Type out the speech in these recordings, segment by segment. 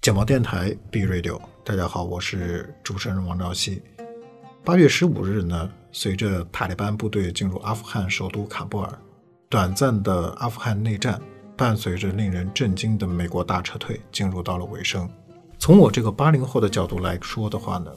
简毛电台 B Radio，大家好，我是主持人王兆熙。八月十五日呢，随着塔利班部队进入阿富汗首都喀布尔，短暂的阿富汗内战伴随着令人震惊的美国大撤退进入到了尾声。从我这个八零后的角度来说的话呢，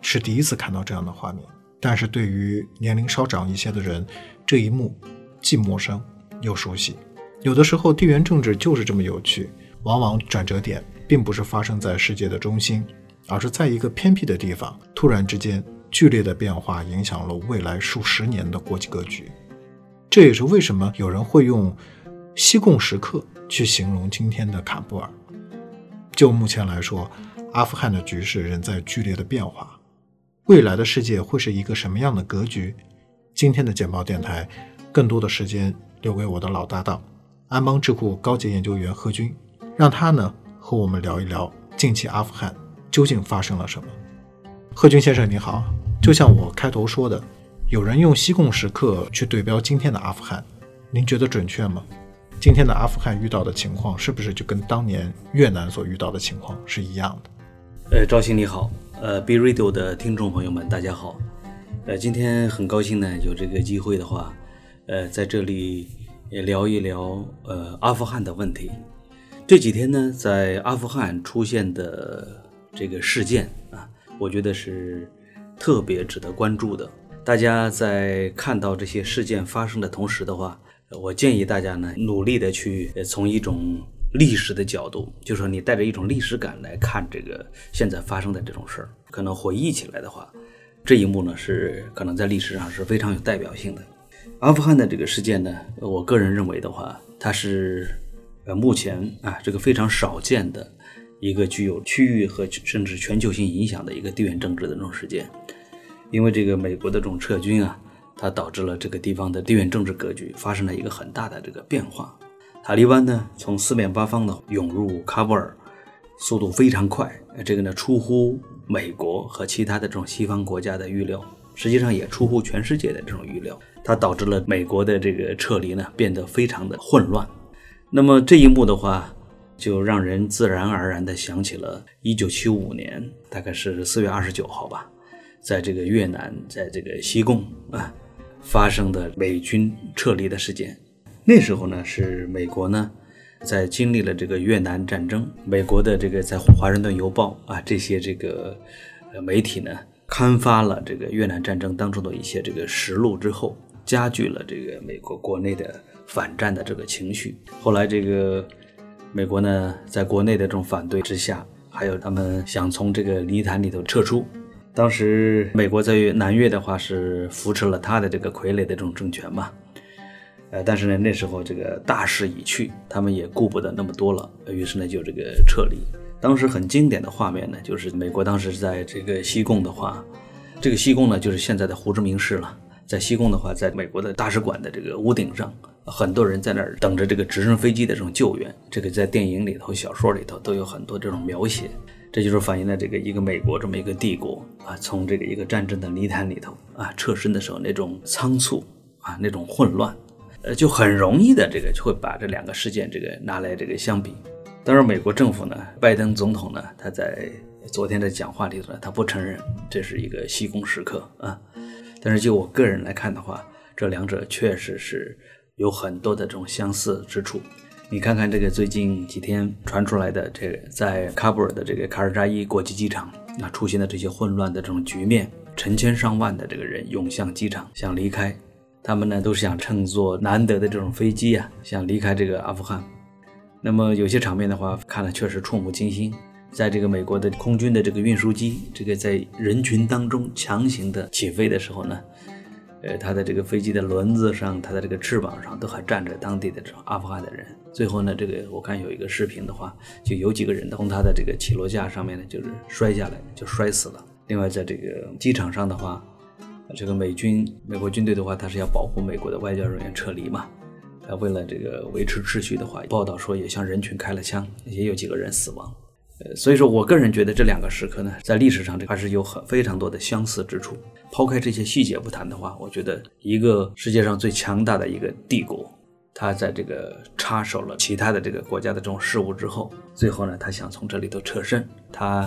是第一次看到这样的画面。但是对于年龄稍长一些的人，这一幕既陌生又熟悉。有的时候，地缘政治就是这么有趣，往往转折点。并不是发生在世界的中心，而是在一个偏僻的地方，突然之间剧烈的变化影响了未来数十年的国际格局。这也是为什么有人会用“西贡时刻”去形容今天的坎布尔。就目前来说，阿富汗的局势仍在剧烈的变化，未来的世界会是一个什么样的格局？今天的简报电台，更多的时间留给我的老搭档安邦智库高级研究员何军，让他呢。和我们聊一聊近期阿富汗究竟发生了什么？贺军先生你好，就像我开头说的，有人用西贡时刻去对标今天的阿富汗，您觉得准确吗？今天的阿富汗遇到的情况是不是就跟当年越南所遇到的情况是一样的？呃，赵鑫你好，呃，B Radio 的听众朋友们大家好，呃，今天很高兴呢，有这个机会的话，呃，在这里也聊一聊呃阿富汗的问题。这几天呢，在阿富汗出现的这个事件啊，我觉得是特别值得关注的。大家在看到这些事件发生的同时的话，我建议大家呢，努力的去从一种历史的角度，就是说你带着一种历史感来看这个现在发生的这种事儿，可能回忆起来的话，这一幕呢是可能在历史上是非常有代表性的。阿富汗的这个事件呢，我个人认为的话，它是。呃，目前啊，这个非常少见的一个具有区域和甚至全球性影响的一个地缘政治的这种事件，因为这个美国的这种撤军啊，它导致了这个地方的地缘政治格局发生了一个很大的这个变化。塔利班呢，从四面八方的涌入喀布尔，速度非常快，这个呢出乎美国和其他的这种西方国家的预料，实际上也出乎全世界的这种预料，它导致了美国的这个撤离呢变得非常的混乱。那么这一幕的话，就让人自然而然地想起了1975年，大概是4月29号吧，在这个越南，在这个西贡啊发生的美军撤离的事件。那时候呢，是美国呢在经历了这个越南战争，美国的这个在《华盛顿邮报》啊这些这个媒体呢刊发了这个越南战争当中的一些这个实录之后，加剧了这个美国国内的。反战的这个情绪，后来这个美国呢，在国内的这种反对之下，还有他们想从这个泥潭里头撤出。当时美国在南越的话是扶持了他的这个傀儡的这种政权嘛，呃，但是呢那时候这个大势已去，他们也顾不得那么多了，于是呢就这个撤离。当时很经典的画面呢，就是美国当时在这个西贡的话，这个西贡呢就是现在的胡志明市了，在西贡的话，在美国的大使馆的这个屋顶上。很多人在那儿等着这个直升飞机的这种救援，这个在电影里头、小说里头都有很多这种描写，这就是反映了这个一个美国这么一个帝国啊，从这个一个战争的泥潭里头啊撤身的时候那种仓促啊那种混乱，呃，就很容易的这个就会把这两个事件这个拿来这个相比。当然，美国政府呢，拜登总统呢，他在昨天的讲话里头呢，他不承认这是一个西宫时刻啊，但是就我个人来看的话，这两者确实是。有很多的这种相似之处，你看看这个最近几天传出来的这个在喀布尔的这个卡尔扎伊国际机场，那出现的这些混乱的这种局面，成千上万的这个人涌向机场想离开，他们呢都是想乘坐难得的这种飞机啊，想离开这个阿富汗。那么有些场面的话，看了确实触目惊心，在这个美国的空军的这个运输机，这个在人群当中强行的起飞的时候呢。呃，他的这个飞机的轮子上，他的这个翅膀上都还站着当地的这种阿富汗的人。最后呢，这个我看有一个视频的话，就有几个人从他的这个起落架上面呢，就是摔下来，就摔死了。另外，在这个机场上的话，这个美军、美国军队的话，他是要保护美国的外交人员撤离嘛？他，为了这个维持秩序的话，报道说也向人群开了枪，也有几个人死亡。呃，所以说我个人觉得这两个时刻呢，在历史上这还是有很非常多的相似之处。抛开这些细节不谈的话，我觉得一个世界上最强大的一个帝国，他在这个插手了其他的这个国家的这种事务之后，最后呢，他想从这里头撤身，他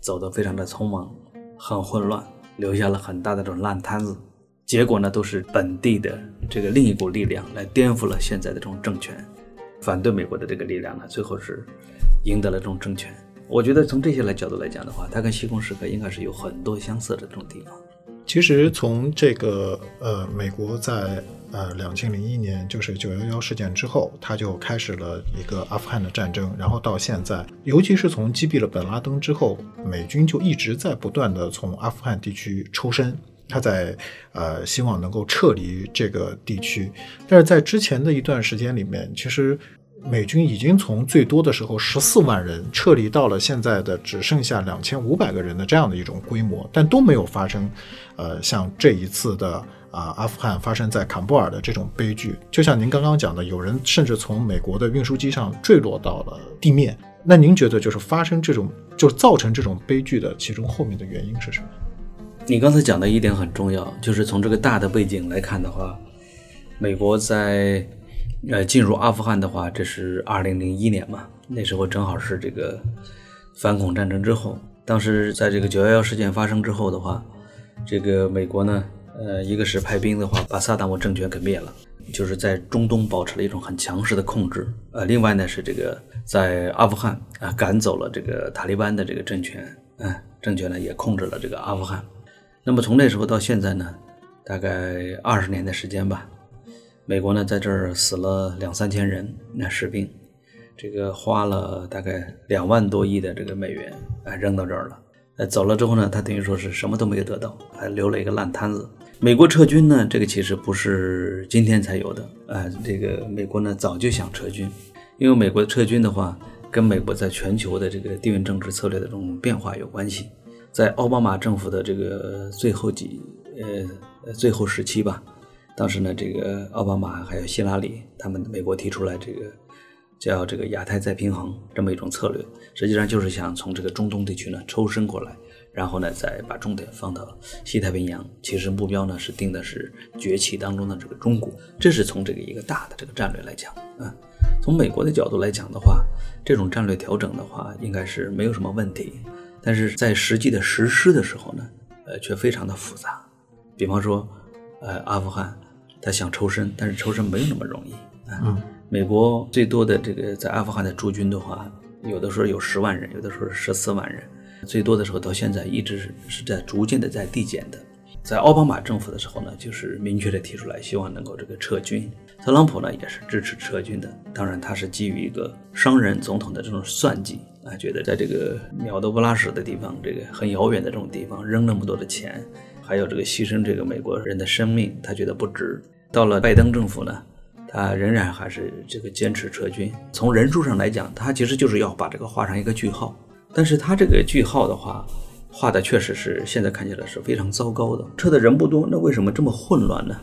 走得非常的匆忙，很混乱，留下了很大的这种烂摊子。结果呢，都是本地的这个另一股力量来颠覆了现在的这种政权，反对美国的这个力量呢，最后是赢得了这种政权。我觉得从这些来角度来讲的话，它跟西贡时刻应该是有很多相似的这种地方。其实从这个呃，美国在呃两千零一年就是九幺幺事件之后，他就开始了一个阿富汗的战争，然后到现在，尤其是从击毙了本拉登之后，美军就一直在不断的从阿富汗地区抽身。他在呃希望能够撤离这个地区，但是在之前的一段时间里面，其实美军已经从最多的时候十四万人撤离到了现在的只剩下两千五百个人的这样的一种规模，但都没有发生呃像这一次的啊阿富汗发生在坎布尔的这种悲剧。就像您刚刚讲的，有人甚至从美国的运输机上坠落到了地面。那您觉得就是发生这种就是造成这种悲剧的其中后面的原因是什么？你刚才讲的一点很重要，就是从这个大的背景来看的话，美国在呃进入阿富汗的话，这是二零零一年嘛，那时候正好是这个反恐战争之后。当时在这个九幺幺事件发生之后的话，这个美国呢，呃，一个是派兵的话把萨达姆政权给灭了，就是在中东保持了一种很强势的控制。呃，另外呢是这个在阿富汗啊赶走了这个塔利班的这个政权，嗯，政权呢也控制了这个阿富汗。那么从那时候到现在呢，大概二十年的时间吧。美国呢在这儿死了两三千人，那士兵，这个花了大概两万多亿的这个美元，哎，扔到这儿了。哎，走了之后呢，他等于说是什么都没有得到，还留了一个烂摊子。美国撤军呢，这个其实不是今天才有的，哎，这个美国呢早就想撤军，因为美国撤军的话，跟美国在全球的这个地缘政治策略的这种变化有关系。在奥巴马政府的这个最后几呃最后时期吧，当时呢，这个奥巴马还有希拉里，他们美国提出来这个叫这个亚太再平衡这么一种策略，实际上就是想从这个中东地区呢抽身过来，然后呢再把重点放到西太平洋。其实目标呢是定的是崛起当中的这个中国，这是从这个一个大的这个战略来讲啊。从美国的角度来讲的话，这种战略调整的话，应该是没有什么问题。但是在实际的实施的时候呢，呃，却非常的复杂。比方说，呃，阿富汗他想抽身，但是抽身没有那么容易啊。美国最多的这个在阿富汗的驻军的话，有的时候有十万人，有的时候十四万人，最多的时候到现在一直是是在逐渐的在递减的。在奥巴马政府的时候呢，就是明确的提出来，希望能够这个撤军。特朗普呢也是支持撤军的，当然他是基于一个商人总统的这种算计啊，觉得在这个鸟都不拉屎的地方，这个很遥远的这种地方扔那么多的钱，还有这个牺牲这个美国人的生命，他觉得不值。到了拜登政府呢，他仍然还是这个坚持撤军。从人数上来讲，他其实就是要把这个画上一个句号。但是他这个句号的话，画的确实是现在看起来是非常糟糕的。撤的人不多，那为什么这么混乱呢？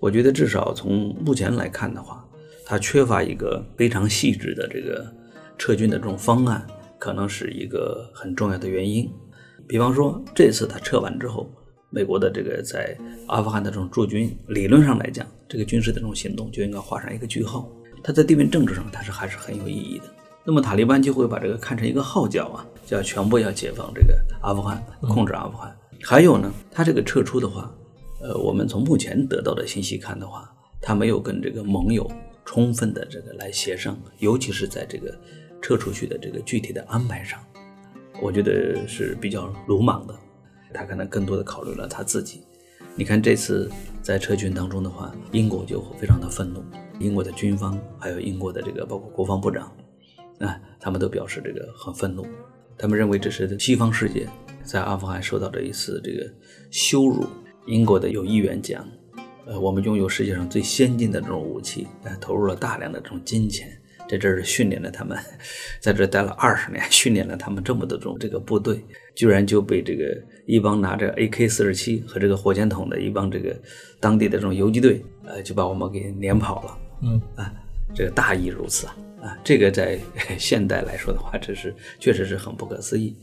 我觉得至少从目前来看的话，他缺乏一个非常细致的这个撤军的这种方案，可能是一个很重要的原因。比方说，这次他撤完之后，美国的这个在阿富汗的这种驻军，理论上来讲，这个军事的这种行动就应该画上一个句号。它在地缘政治上，它是还是很有意义的。那么塔利班就会把这个看成一个号角啊，叫全部要解放这个阿富汗，控制阿富汗。还有呢，他这个撤出的话。呃，我们从目前得到的信息看的话，他没有跟这个盟友充分的这个来协商，尤其是在这个撤出去的这个具体的安排上，我觉得是比较鲁莽的。他可能更多的考虑了他自己。你看这次在撤军当中的话，英国就非常的愤怒，英国的军方还有英国的这个包括国防部长啊，他们都表示这个很愤怒，他们认为这是西方世界在阿富汗受到的一次这个羞辱。英国的有议员讲，呃，我们拥有世界上最先进的这种武器，呃，投入了大量的这种金钱，在这儿训练了他们，在这待了二十年，训练了他们这么多种这个部队，居然就被这个一帮拿着 AK 四十七和这个火箭筒的一帮这个当地的这种游击队，呃，就把我们给撵跑了。嗯啊，这个大意如此啊啊！这个在 现代来说的话，这是确实是很不可思议。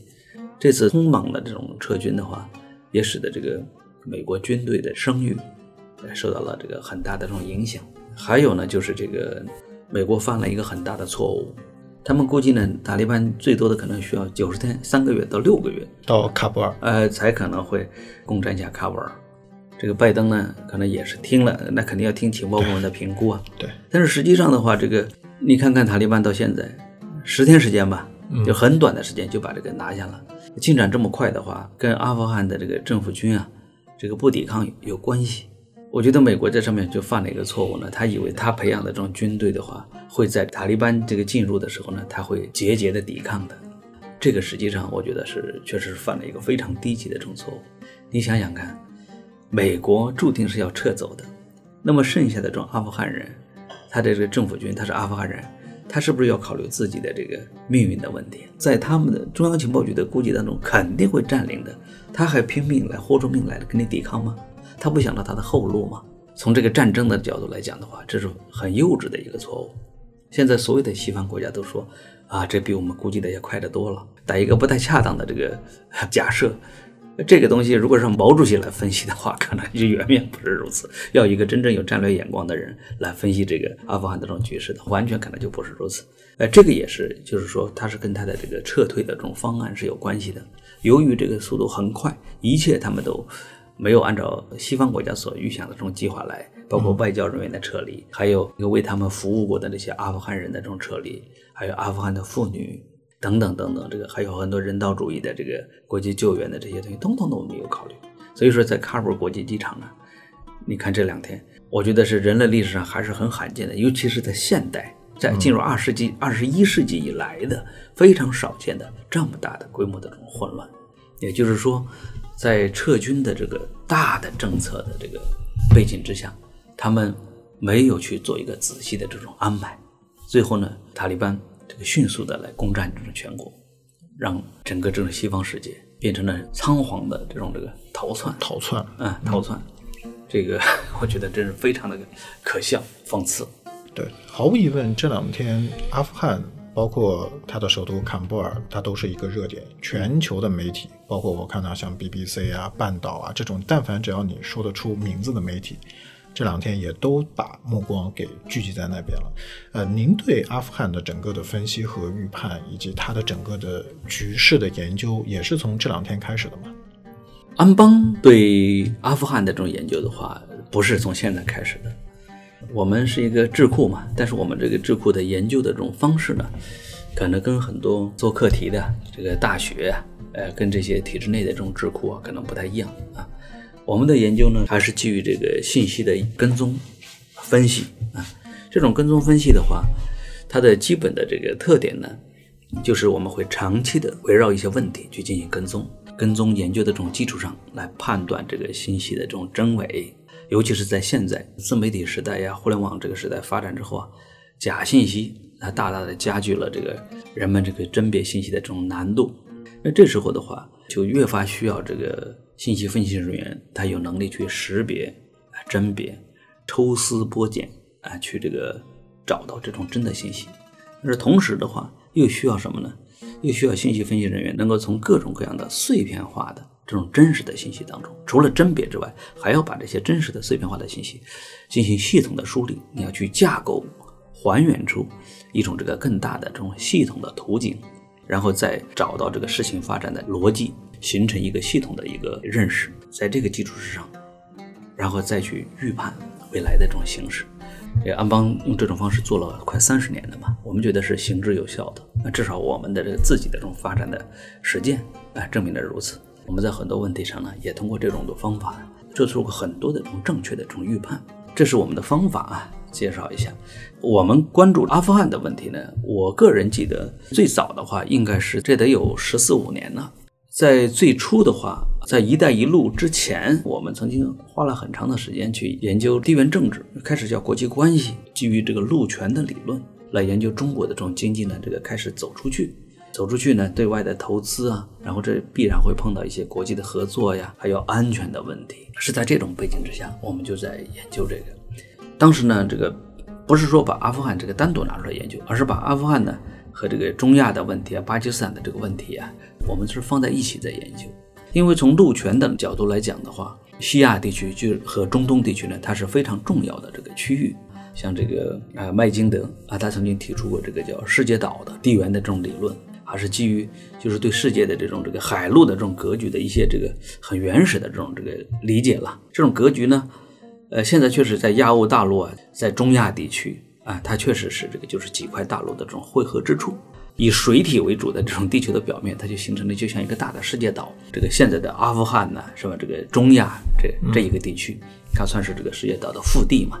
这次匆忙的这种撤军的话，也使得这个美国军队的声誉受到了这个很大的这种影响。还有呢，就是这个美国犯了一个很大的错误，他们估计呢，塔利班最多的可能需要九十天，三个月到六个月到喀布尔，呃，才可能会攻占下喀布尔。这个拜登呢，可能也是听了，那肯定要听情报部门的评估啊。对。但是实际上的话，这个你看看塔利班到现在十天时间吧，就很短的时间就把这个拿下了。进展这么快的话，跟阿富汗的这个政府军啊，这个不抵抗有关系。我觉得美国在上面就犯了一个错误呢，他以为他培养的这种军队的话，会在塔利班这个进入的时候呢，他会节节的抵抗的。这个实际上我觉得是确实是犯了一个非常低级的这种错误。你想想看。美国注定是要撤走的，那么剩下的这种阿富汗人，他的这个政府军他是阿富汗人，他是不是要考虑自己的这个命运的问题？在他们的中央情报局的估计当中，肯定会占领的。他还拼命来豁出命来跟你抵抗吗？他不想到他的后路吗？从这个战争的角度来讲的话，这是很幼稚的一个错误。现在所有的西方国家都说啊，这比我们估计的要快得多了。打一个不太恰当的这个假设。这个东西如果让毛主席来分析的话，可能就远远不是如此。要一个真正有战略眼光的人来分析这个阿富汗的这种局势的，完全可能就不是如此。呃，这个也是，就是说，它是跟他的这个撤退的这种方案是有关系的。由于这个速度很快，一切他们都没有按照西方国家所预想的这种计划来，包括外交人员的撤离，还有一个为他们服务过的那些阿富汗人的这种撤离，还有阿富汗的妇女。等等等等，这个还有很多人道主义的这个国际救援的这些东西，通通都没有考虑。所以说，在喀布尔国际机场呢，你看这两天，我觉得是人类历史上还是很罕见的，尤其是在现代，在进入二世纪、二十一世纪以来的非常少见的这么大的规模的这种混乱。也就是说，在撤军的这个大的政策的这个背景之下，他们没有去做一个仔细的这种安排，最后呢，塔利班。这个迅速的来攻占这种全国，让整个这种西方世界变成了仓皇的这种这个逃窜，逃窜，嗯，逃窜。这个 我觉得真是非常的可笑、讽刺。对，毫无疑问，这两天阿富汗，包括它的首都坎布尔，它都是一个热点。全球的媒体，包括我看到像 BBC 啊、半岛啊这种，但凡只要你说得出名字的媒体。这两天也都把目光给聚集在那边了。呃，您对阿富汗的整个的分析和预判，以及它的整个的局势的研究，也是从这两天开始的吗？安邦对阿富汗的这种研究的话，不是从现在开始的。我们是一个智库嘛，但是我们这个智库的研究的这种方式呢，可能跟很多做课题的这个大学，呃，跟这些体制内的这种智库啊，可能不太一样啊。我们的研究呢，还是基于这个信息的跟踪分析啊。这种跟踪分析的话，它的基本的这个特点呢，就是我们会长期的围绕一些问题去进行跟踪，跟踪研究的这种基础上来判断这个信息的这种真伪。尤其是在现在自媒体时代呀、互联网这个时代发展之后啊，假信息它大大的加剧了这个人们这个甄别信息的这种难度。那这时候的话，就越发需要这个。信息分析人员，他有能力去识别、甄别、抽丝剥茧啊，去这个找到这种真的信息。但是同时的话，又需要什么呢？又需要信息分析人员能够从各种各样的碎片化的这种真实的信息当中，除了甄别之外，还要把这些真实的碎片化的信息进行系统的梳理。你要去架构、还原出一种这个更大的这种系统的图景，然后再找到这个事情发展的逻辑。形成一个系统的一个认识，在这个基础之上，然后再去预判未来的这种形势。这安邦用这种方式做了快三十年了嘛，我们觉得是行之有效的。那至少我们的这个自己的这种发展的实践啊，证明了如此。我们在很多问题上呢，也通过这种的方法做出过很多的这种正确的这种预判。这是我们的方法啊，介绍一下。我们关注阿富汗的问题呢，我个人记得最早的话，应该是这得有十四五年了。在最初的话，在“一带一路”之前，我们曾经花了很长的时间去研究地缘政治，开始叫国际关系，基于这个路权的理论来研究中国的这种经济呢，这个开始走出去，走出去呢，对外的投资啊，然后这必然会碰到一些国际的合作呀，还有安全的问题。是在这种背景之下，我们就在研究这个。当时呢，这个不是说把阿富汗这个单独拿出来研究，而是把阿富汗呢和这个中亚的问题啊、巴基斯坦的这个问题啊，我们是放在一起在研究。因为从陆权的角度来讲的话，西亚地区就和中东地区呢，它是非常重要的这个区域。像这个啊麦金德啊，他曾经提出过这个叫世界岛的地缘的这种理论，还是基于就是对世界的这种这个海陆的这种格局的一些这个很原始的这种这个理解了。这种格局呢，呃，现在确实在亚欧大陆啊，在中亚地区啊，它确实是这个就是几块大陆的这种汇合之处。以水体为主的这种地球的表面，它就形成了就像一个大的世界岛。这个现在的阿富汗呢，是吧？这个中亚这这一个地区，它算是这个世界岛的腹地嘛。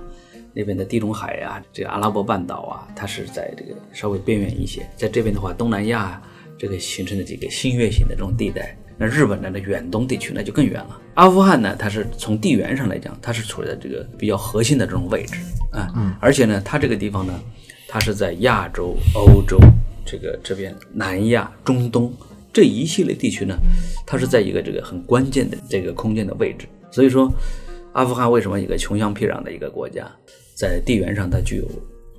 那边的地中海呀，这个阿拉伯半岛啊，它是在这个稍微边缘一些。在这边的话，东南亚这个形成的几个新月形的这种地带。那日本的那远东地区那就更远了。阿富汗呢，它是从地缘上来讲，它是处在这个比较核心的这种位置啊。嗯。而且呢，它这个地方呢，它是在亚洲、欧洲这个这边、南亚、中东这一系列地区呢，它是在一个这个很关键的这个空间的位置。所以说，阿富汗为什么一个穷乡僻壤的一个国家？在地缘上，它具有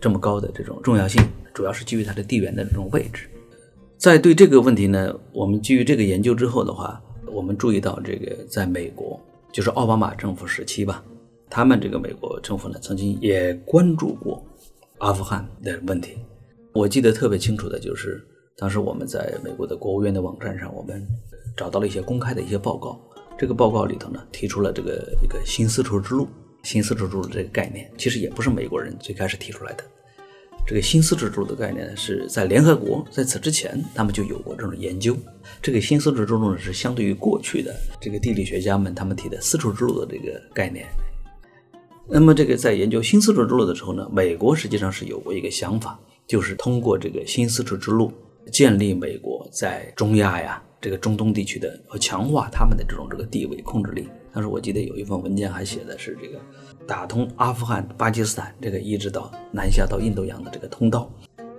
这么高的这种重要性，主要是基于它的地缘的这种位置。在对这个问题呢，我们基于这个研究之后的话，我们注意到这个在美国，就是奥巴马政府时期吧，他们这个美国政府呢，曾经也关注过阿富汗的问题。我记得特别清楚的就是，当时我们在美国的国务院的网站上，我们找到了一些公开的一些报告，这个报告里头呢，提出了这个一个新丝绸之路。新丝绸之路这个概念，其实也不是美国人最开始提出来的。这个新丝绸之路的概念，是在联合国在此之前，他们就有过这种研究。这个新丝绸之路呢，是相对于过去的这个地理学家们他们提的丝绸之路的这个概念。那么，这个在研究新丝绸之路的时候呢，美国实际上是有过一个想法，就是通过这个新丝绸之路建立美国在中亚呀。这个中东地区的和强化他们的这种这个地位控制力。当时我记得有一份文件还写的是这个打通阿富汗、巴基斯坦这个一直到南下到印度洋的这个通道。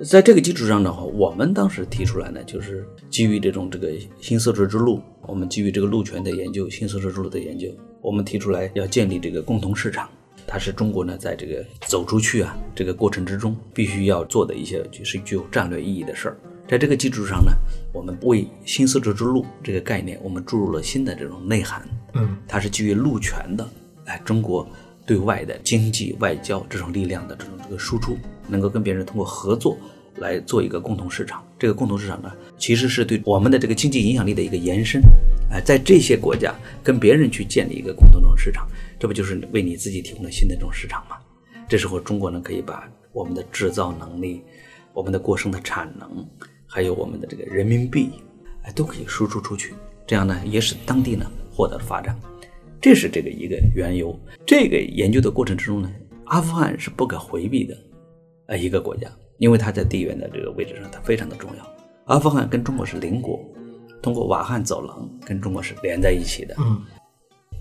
在这个基础上的话，我们当时提出来呢，就是基于这种这个新丝绸之路，我们基于这个路权的研究、新丝绸之路的研究，我们提出来要建立这个共同市场。它是中国呢在这个走出去啊这个过程之中必须要做的一些就是具有战略意义的事儿。在这个基础上呢，我们为新丝绸之路这个概念，我们注入了新的这种内涵。嗯，它是基于陆权的，哎，中国对外的经济外交这种力量的这种这个输出，能够跟别人通过合作来做一个共同市场。这个共同市场呢，其实是对我们的这个经济影响力的一个延伸。哎，在这些国家跟别人去建立一个共同这种市场，这不就是为你自己提供了新的这种市场吗？这时候中国呢，可以把我们的制造能力，我们的过剩的产能。还有我们的这个人民币，哎，都可以输出出去，这样呢，也使当地呢获得了发展，这是这个一个缘由。这个研究的过程之中呢，阿富汗是不可回避的，呃，一个国家，因为它在地缘的这个位置上，它非常的重要。阿富汗跟中国是邻国，通过瓦汉走廊跟中国是连在一起的。嗯，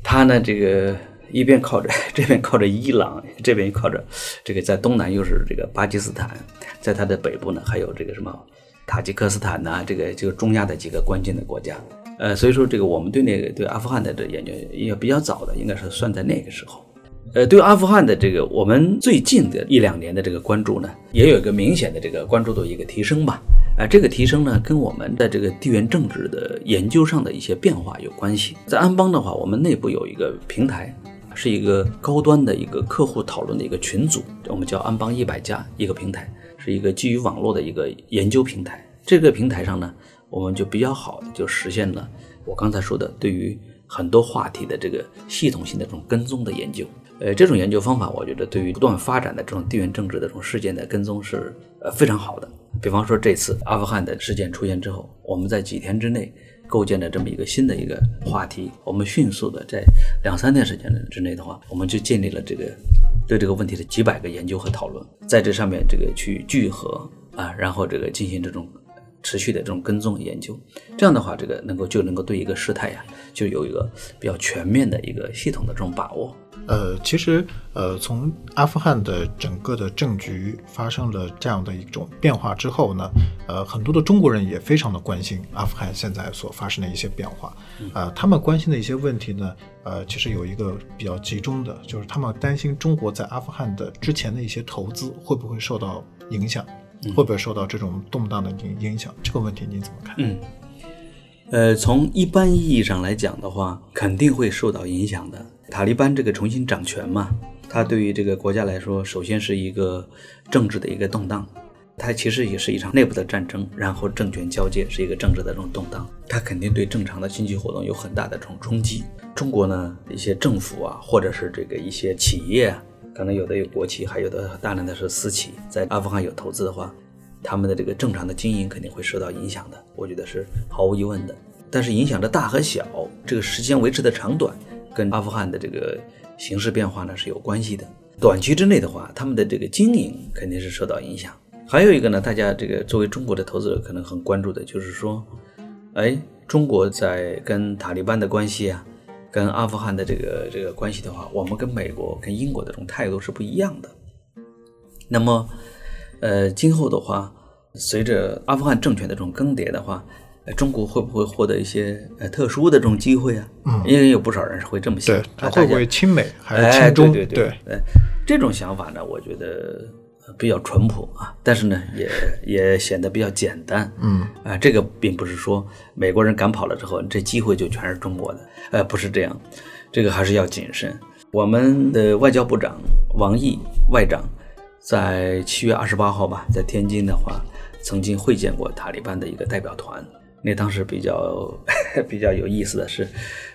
它呢，这个一边靠着 这边靠着伊朗，这边靠着这个在东南又是这个巴基斯坦，在它的北部呢还有这个什么？塔吉克斯坦呐，这个就中亚的几个关键的国家，呃，所以说这个我们对那个对阿富汗的这研究也比较早的，应该是算在那个时候。呃，对阿富汗的这个我们最近的一两年的这个关注呢，也有一个明显的这个关注度一个提升吧。啊，这个提升呢，跟我们的这个地缘政治的研究上的一些变化有关系。在安邦的话，我们内部有一个平台，是一个高端的一个客户讨论的一个群组，我们叫安邦一百家一个平台。是一个基于网络的一个研究平台，这个平台上呢，我们就比较好的就实现了我刚才说的对于很多话题的这个系统性的这种跟踪的研究。呃，这种研究方法，我觉得对于不断发展的这种地缘政治的这种事件的跟踪是呃非常好的。比方说这次阿富汗的事件出现之后，我们在几天之内构建的这么一个新的一个话题，我们迅速的在两三天时间之内的话，我们就建立了这个。对这个问题的几百个研究和讨论，在这上面这个去聚合啊，然后这个进行这种持续的这种跟踪研究，这样的话，这个能够就能够对一个事态呀，就有一个比较全面的一个系统的这种把握。呃，其实呃，从阿富汗的整个的政局发生了这样的一种变化之后呢，呃，很多的中国人也非常的关心阿富汗现在所发生的一些变化。呃，他们关心的一些问题呢，呃，其实有一个比较集中的，就是他们担心中国在阿富汗的之前的一些投资会不会受到影响，会不会受到这种动荡的影影响？这个问题你怎么看？嗯，呃，从一般意义上来讲的话，肯定会受到影响的。塔利班这个重新掌权嘛，它对于这个国家来说，首先是一个政治的一个动荡，它其实也是一场内部的战争，然后政权交接是一个政治的这种动荡，它肯定对正常的经济活动有很大的这种冲击。中国呢，一些政府啊，或者是这个一些企业啊，可能有的有国企，还有的大量的是私企，在阿富汗有投资的话，他们的这个正常的经营肯定会受到影响的，我觉得是毫无疑问的。但是影响的大和小，这个时间维持的长短。跟阿富汗的这个形势变化呢是有关系的。短期之内的话，他们的这个经营肯定是受到影响。还有一个呢，大家这个作为中国的投资者可能很关注的就是说，哎，中国在跟塔利班的关系啊，跟阿富汗的这个这个关系的话，我们跟美国、跟英国的这种态度是不一样的。那么，呃，今后的话，随着阿富汗政权的这种更迭的话，中国会不会获得一些呃特殊的这种机会啊？嗯，因为有不少人是会这么想。对，他会不会亲美还是亲中？对对对，这种想法呢，我觉得比较淳朴啊，但是呢，也也显得比较简单。嗯，啊，这个并不是说美国人赶跑了之后，这机会就全是中国的，呃，不是这样，这个还是要谨慎。我们的外交部长王毅外长在七月二十八号吧，在天津的话，曾经会见过塔利班的一个代表团。那当时比较 比较有意思的是，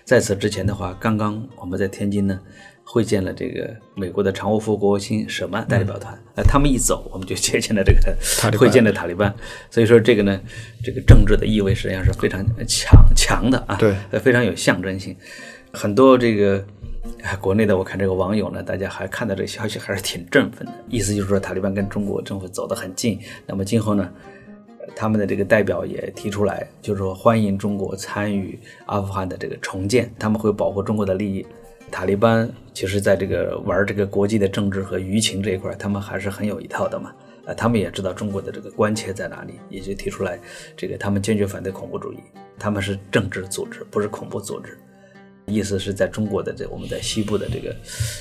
在此之前的话，刚刚我们在天津呢会见了这个美国的常务副国务卿舍曼代表团，呃，他们一走，我们就接见了这个会见了塔利班，所以说这个呢，这个政治的意味实际上是非常强强的啊，对，非常有象征性。很多这个啊国内的我看这个网友呢，大家还看到这个消息还是挺振奋的，意思就是说塔利班跟中国政府走得很近，那么今后呢？他们的这个代表也提出来，就是说欢迎中国参与阿富汗的这个重建，他们会保护中国的利益。塔利班其实在这个玩这个国际的政治和舆情这一块，他们还是很有一套的嘛。啊，他们也知道中国的这个关切在哪里，也就提出来，这个他们坚决反对恐怖主义，他们是政治组织，不是恐怖组织。意思是在中国的这我们在西部的这个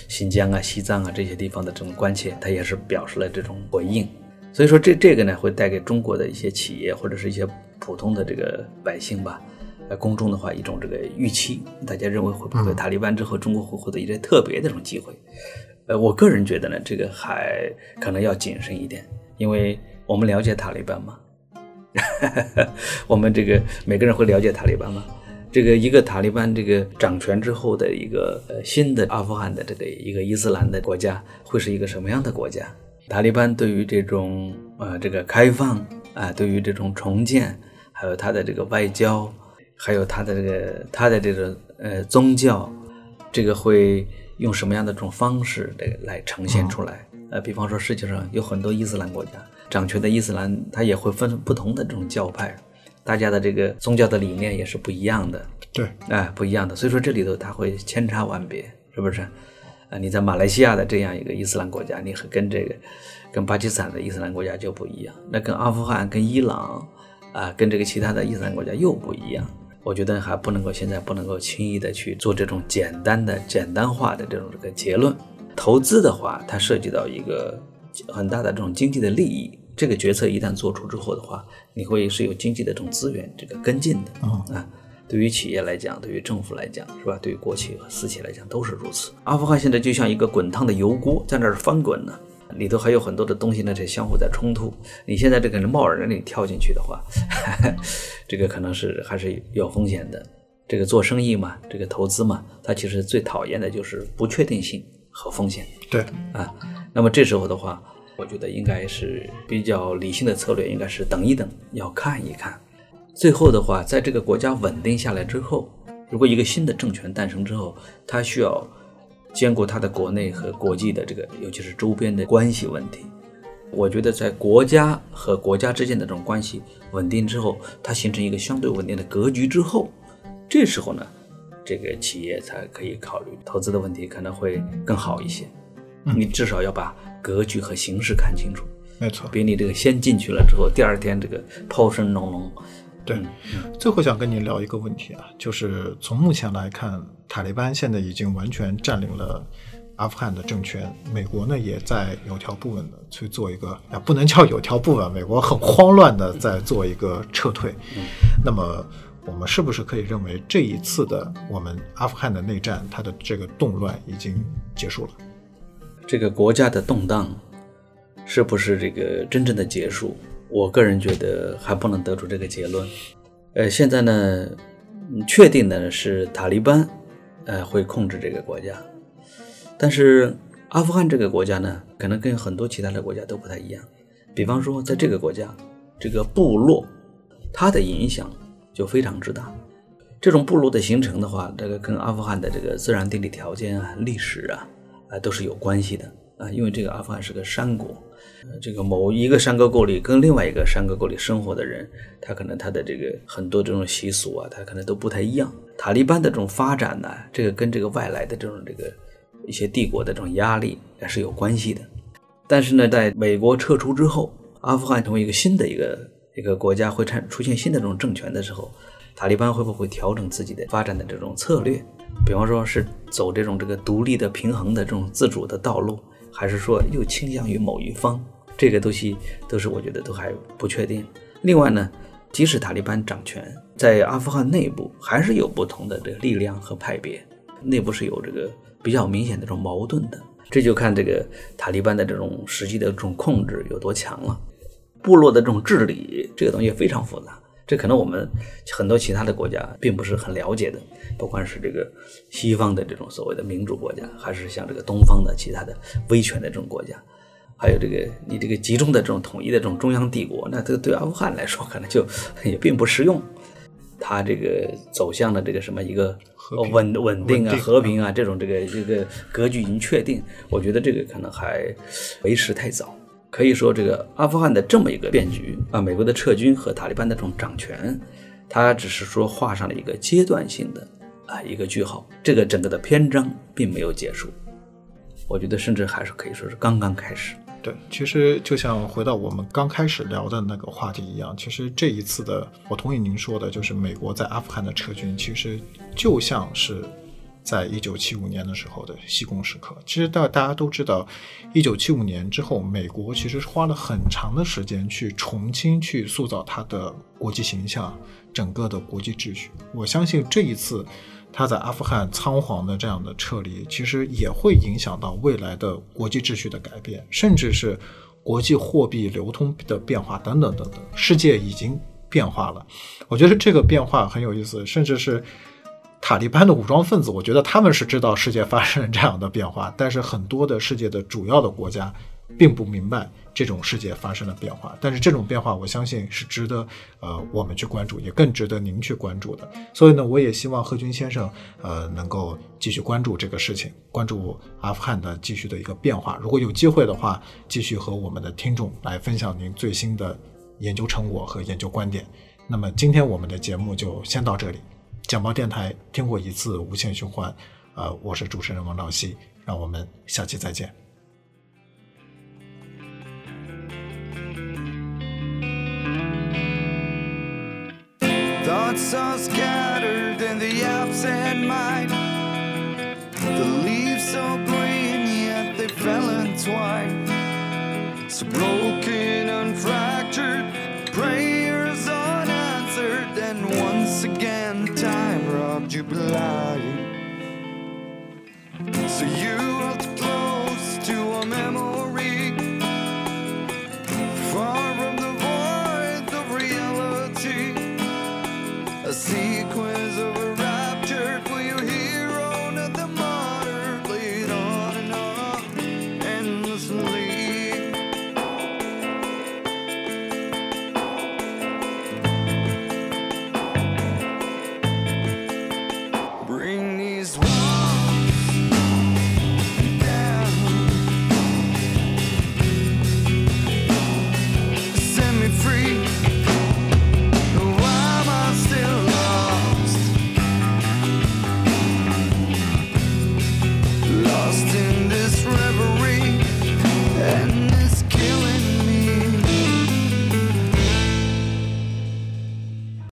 新疆啊、西藏啊这些地方的这种关切，他也是表示了这种回应。所以说，这这个呢，会带给中国的一些企业或者是一些普通的这个百姓吧，呃，公众的话一种这个预期，大家认为会不会塔利班之后中国会获得一些特别的这种机会？呃，我个人觉得呢，这个还可能要谨慎一点，因为我们了解塔利班吗？我们这个每个人会了解塔利班吗？这个一个塔利班这个掌权之后的一个呃新的阿富汗的这个一个伊斯兰的国家，会是一个什么样的国家？塔利班对于这种呃这个开放啊，对于这种重建，还有他的这个外交，还有他的这个他的这个呃宗教，这个会用什么样的这种方式这个来呈现出来？呃，比方说世界上有很多伊斯兰国家，掌权的伊斯兰它也会分不同的这种教派，大家的这个宗教的理念也是不一样的。对，哎，不一样的。所以说这里头它会千差万别，是不是？啊，你在马来西亚的这样一个伊斯兰国家，你和跟这个，跟巴基斯坦的伊斯兰国家就不一样。那跟阿富汗、跟伊朗，啊，跟这个其他的伊斯兰国家又不一样。我觉得还不能够现在不能够轻易的去做这种简单的、简单化的这种这个结论。投资的话，它涉及到一个很大的这种经济的利益。这个决策一旦做出之后的话，你会是有经济的这种资源这个跟进的啊。对于企业来讲，对于政府来讲，是吧？对于国企和私企来讲都是如此。阿富汗现在就像一个滚烫的油锅，在那儿翻滚呢，里头还有很多的东西呢，在相互在冲突。你现在这个人贸然你跳进去的话，这个可能是还是有风险的。这个做生意嘛，这个投资嘛，它其实最讨厌的就是不确定性和风险。对啊，那么这时候的话，我觉得应该是比较理性的策略，应该是等一等，要看一看。最后的话，在这个国家稳定下来之后，如果一个新的政权诞生之后，它需要兼顾它的国内和国际的这个，尤其是周边的关系问题，我觉得在国家和国家之间的这种关系稳定之后，它形成一个相对稳定的格局之后，这时候呢，这个企业才可以考虑投资的问题，可能会更好一些。你至少要把格局和形势看清楚。没错，比你这个先进去了之后，第二天这个炮声隆隆。对，最后想跟你聊一个问题啊，就是从目前来看，塔利班现在已经完全占领了阿富汗的政权，美国呢也在有条不紊的去做一个，啊，不能叫有条不紊，美国很慌乱的在做一个撤退。那么，我们是不是可以认为这一次的我们阿富汗的内战，它的这个动乱已经结束了？这个国家的动荡是不是这个真正的结束？我个人觉得还不能得出这个结论。呃，现在呢，确定的是塔利班，呃，会控制这个国家。但是阿富汗这个国家呢，可能跟很多其他的国家都不太一样。比方说，在这个国家，这个部落，它的影响就非常之大。这种部落的形成的话，这个跟阿富汗的这个自然地理条件啊、历史啊，啊，都是有关系的啊。因为这个阿富汗是个山国。这个某一个山沟沟里跟另外一个山沟沟里生活的人，他可能他的这个很多这种习俗啊，他可能都不太一样。塔利班的这种发展呢，这个跟这个外来的这种这个一些帝国的这种压力也是有关系的。但是呢，在美国撤出之后，阿富汗成为一个新的一个一个国家，会产出现新的这种政权的时候，塔利班会不会调整自己的发展的这种策略？比方说是走这种这个独立的、平衡的这种自主的道路？还是说又倾向于某一方，这个东西都是我觉得都还不确定。另外呢，即使塔利班掌权，在阿富汗内部还是有不同的这个力量和派别，内部是有这个比较明显的这种矛盾的。这就看这个塔利班的这种实际的这种控制有多强了。部落的这种治理，这个东西非常复杂。这可能我们很多其他的国家并不是很了解的，不管是这个西方的这种所谓的民主国家，还是像这个东方的其他的威权的这种国家，还有这个你这个集中的这种统一的这种中央帝国，那这个对阿富汗来说可能就 也并不适用。它这个走向了这个什么一个稳稳定啊、和平啊这种这个这个格局已经确定，我觉得这个可能还为时太早。可以说，这个阿富汗的这么一个变局啊，美国的撤军和塔利班的这种掌权，它只是说画上了一个阶段性的啊一个句号，这个整个的篇章并没有结束。我觉得甚至还是可以说是刚刚开始。对，其实就像回到我们刚开始聊的那个话题一样，其实这一次的，我同意您说的，就是美国在阿富汗的撤军，其实就像是。在一九七五年的时候的西贡时刻，其实大大家都知道，一九七五年之后，美国其实是花了很长的时间去重新去塑造它的国际形象，整个的国际秩序。我相信这一次他在阿富汗仓皇的这样的撤离，其实也会影响到未来的国际秩序的改变，甚至是国际货币流通的变化等等等等。世界已经变化了，我觉得这个变化很有意思，甚至是。塔利班的武装分子，我觉得他们是知道世界发生了这样的变化，但是很多的世界的主要的国家并不明白这种世界发生了变化。但是这种变化，我相信是值得呃我们去关注，也更值得您去关注的。所以呢，我也希望贺军先生呃能够继续关注这个事情，关注阿富汗的继续的一个变化。如果有机会的话，继续和我们的听众来分享您最新的研究成果和研究观点。那么今天我们的节目就先到这里。讲报电台听过一次无限循环，呃，我是主持人王兆熙，让我们下期再见。you blind. So value.